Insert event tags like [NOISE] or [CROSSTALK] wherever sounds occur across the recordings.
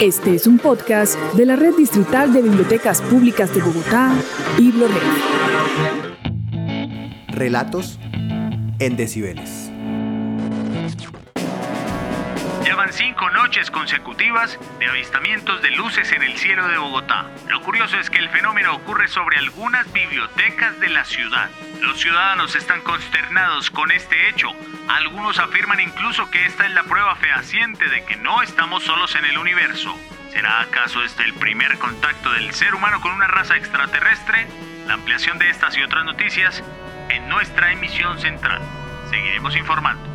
Este es un podcast de la Red Distrital de Bibliotecas Públicas de Bogotá, BibloRed. Relatos en decibeles. Llevan cinco noches consecutivas de avistamientos de luces en el cielo de Bogotá. Lo curioso es que el fenómeno ocurre sobre algunas bibliotecas de la ciudad. Los ciudadanos están consternados con este hecho. Algunos afirman incluso que esta es la prueba fehaciente de que no estamos solos en el universo. ¿Será acaso este el primer contacto del ser humano con una raza extraterrestre? La ampliación de estas y otras noticias en nuestra emisión central. Seguiremos informando.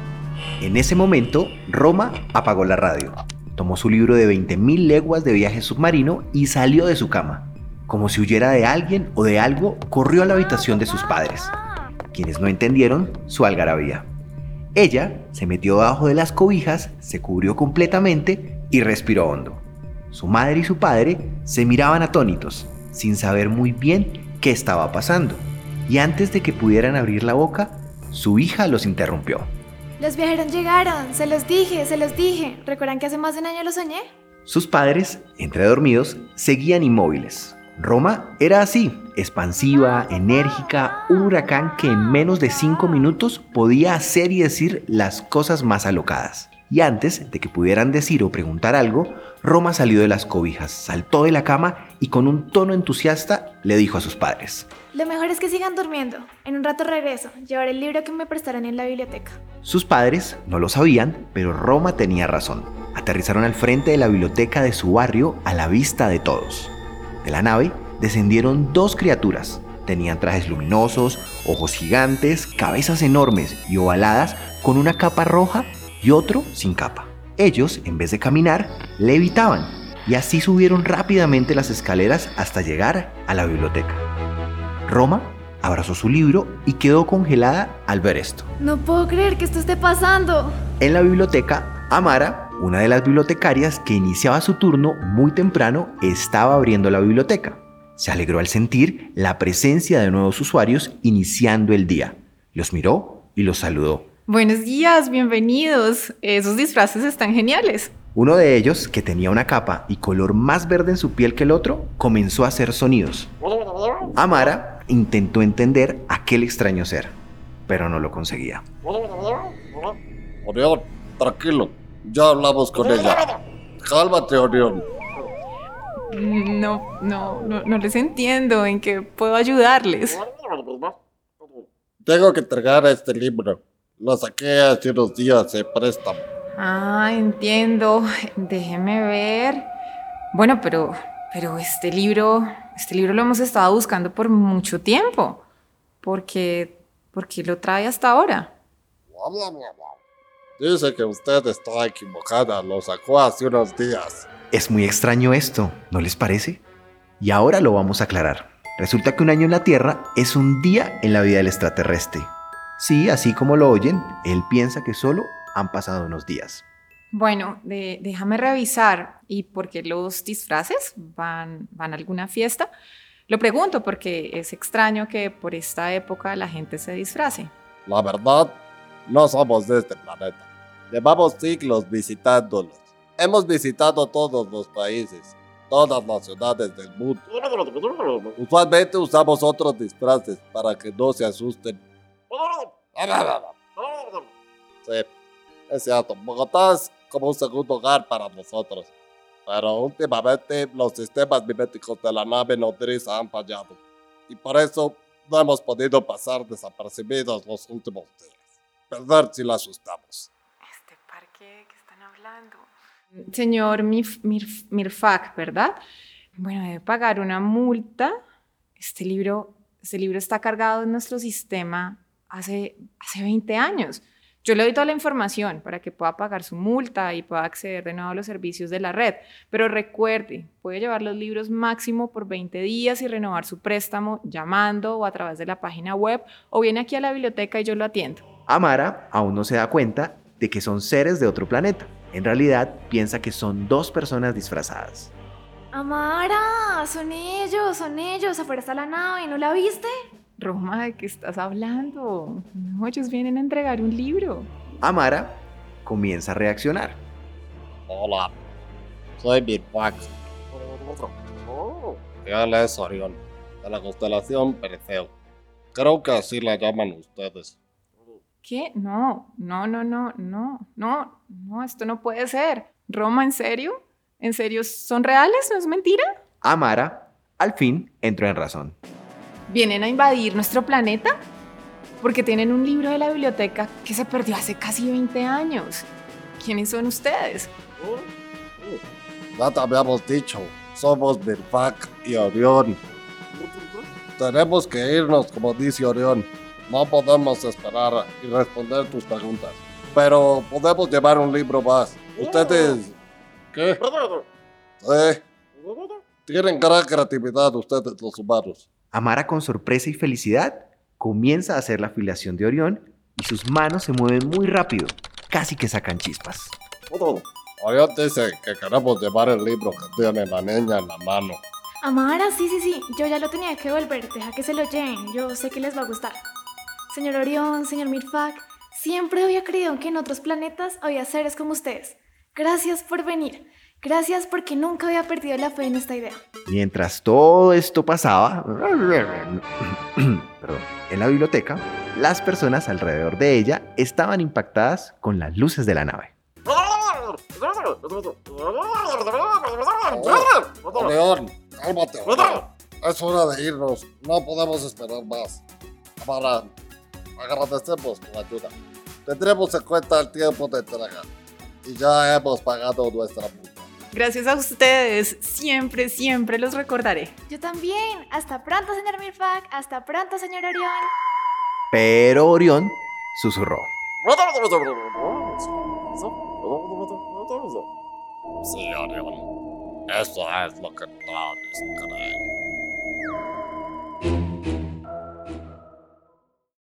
En ese momento, Roma apagó la radio, tomó su libro de 20.000 leguas de viaje submarino y salió de su cama. Como si huyera de alguien o de algo, corrió a la habitación de sus padres, quienes no entendieron su algarabía. Ella se metió debajo de las cobijas, se cubrió completamente y respiró hondo. Su madre y su padre se miraban atónitos, sin saber muy bien qué estaba pasando. Y antes de que pudieran abrir la boca, su hija los interrumpió. Los viajeros llegaron, se los dije, se los dije. ¿Recuerdan que hace más de un año lo soñé? Sus padres, entre dormidos, seguían inmóviles. Roma era así, expansiva, enérgica, un huracán que en menos de cinco minutos podía hacer y decir las cosas más alocadas. Y antes de que pudieran decir o preguntar algo, Roma salió de las cobijas, saltó de la cama y con un tono entusiasta le dijo a sus padres. Lo mejor es que sigan durmiendo. En un rato regreso. Llevaré el libro que me prestaron en la biblioteca. Sus padres no lo sabían, pero Roma tenía razón. Aterrizaron al frente de la biblioteca de su barrio a la vista de todos. De la nave descendieron dos criaturas. Tenían trajes luminosos, ojos gigantes, cabezas enormes y ovaladas con una capa roja y otro sin capa. Ellos, en vez de caminar, levitaban y así subieron rápidamente las escaleras hasta llegar a la biblioteca. Roma abrazó su libro y quedó congelada al ver esto. No puedo creer que esto esté pasando. En la biblioteca, Amara, una de las bibliotecarias que iniciaba su turno muy temprano, estaba abriendo la biblioteca. Se alegró al sentir la presencia de nuevos usuarios iniciando el día. Los miró y los saludó. Buenos días, bienvenidos. Esos disfraces están geniales. Uno de ellos, que tenía una capa y color más verde en su piel que el otro, comenzó a hacer sonidos. Amara intentó entender aquel extraño ser, pero no lo conseguía. Orión, tranquilo, ya hablamos con ella. Cálmate, Orión. No, no, no, no les entiendo en qué puedo ayudarles. Tengo que entregar este libro. Lo saqué hace unos días de préstamo. Ah, entiendo. Déjeme ver. Bueno, pero, pero este libro, este libro lo hemos estado buscando por mucho tiempo. porque ¿Por qué lo trae hasta ahora? Dice que usted está equivocada. Lo sacó hace unos días. Es muy extraño esto, ¿no les parece? Y ahora lo vamos a aclarar. Resulta que un año en la Tierra es un día en la vida del extraterrestre. Sí, así como lo oyen, él piensa que solo han pasado unos días. Bueno, déjame revisar. ¿Y por qué los disfraces? ¿Van, ¿Van a alguna fiesta? Lo pregunto porque es extraño que por esta época la gente se disfrace. La verdad, no somos de este planeta. Llevamos siglos visitándolos. Hemos visitado todos los países, todas las ciudades del mundo. Usualmente usamos otros disfraces para que no se asusten. [LAUGHS] Sí, es cierto. Bogotá es como un segundo hogar para nosotros. Pero últimamente los sistemas miméticos de la nave nodriza han fallado. Y por eso no hemos podido pasar desapercibidos los últimos días. Perdón si la asustamos. Este parque que están hablando. Señor Mirf, Mirfak, ¿verdad? Bueno, debe pagar una multa. Este libro, este libro está cargado en nuestro sistema hace, hace 20 años. Yo le doy toda la información para que pueda pagar su multa y pueda acceder de nuevo a los servicios de la red. Pero recuerde, puede llevar los libros máximo por 20 días y renovar su préstamo llamando o a través de la página web o viene aquí a la biblioteca y yo lo atiendo. Amara aún no se da cuenta de que son seres de otro planeta. En realidad piensa que son dos personas disfrazadas. Amara, son ellos, son ellos. Afuera está la nave, ¿no la viste? Roma, ¿de qué estás hablando? No, ellos vienen a entregar un libro. Amara comienza a reaccionar. Hola. Soy Mirfax. Y él es Orión, de la constelación Perseo. Creo que así la llaman ustedes. ¿Qué? No, no, no, no, no, no, no, esto no puede ser. Roma, ¿en serio? ¿En serio son reales? ¿No es mentira? Amara, al fin, entró en razón. ¿Vienen a invadir nuestro planeta? Porque tienen un libro de la biblioteca que se perdió hace casi 20 años. ¿Quiénes son ustedes? Ya te habíamos dicho, somos Mirfac y Orión. Tenemos que irnos, como dice Orión. No podemos esperar y responder tus preguntas. Pero podemos llevar un libro más. Ustedes... ¿Qué? Eh, tienen gran creatividad ustedes los humanos. Amara, con sorpresa y felicidad, comienza a hacer la afiliación de Orión y sus manos se mueven muy rápido, casi que sacan chispas. Orión dice que queremos llevar el libro que tiene la niña en la mano. Amara, sí, sí, sí. Yo ya lo tenía que devolver. Deja que se lo lleven. Yo sé que les va a gustar. Señor Orión, señor Mirfak, siempre había creído que en otros planetas había seres como ustedes. Gracias por venir. Gracias porque nunca había perdido la fe en esta idea. Mientras todo esto pasaba, [COUGHS] perdón, en la biblioteca, las personas alrededor de ella estaban impactadas con las luces de la nave. Orión, cálmate. Es hora de irnos. No podemos esperar más. Amara, agradecemos tu ayuda. Tendremos en cuenta el tiempo de entrega. Y ya hemos pagado nuestra multa. Gracias a ustedes. Siempre, siempre los recordaré. Yo también. Hasta pronto, señor Mirfak. Hasta pronto, señor Orión. Pero Orión susurró. Sí, Orión. Eso es lo que todos creen.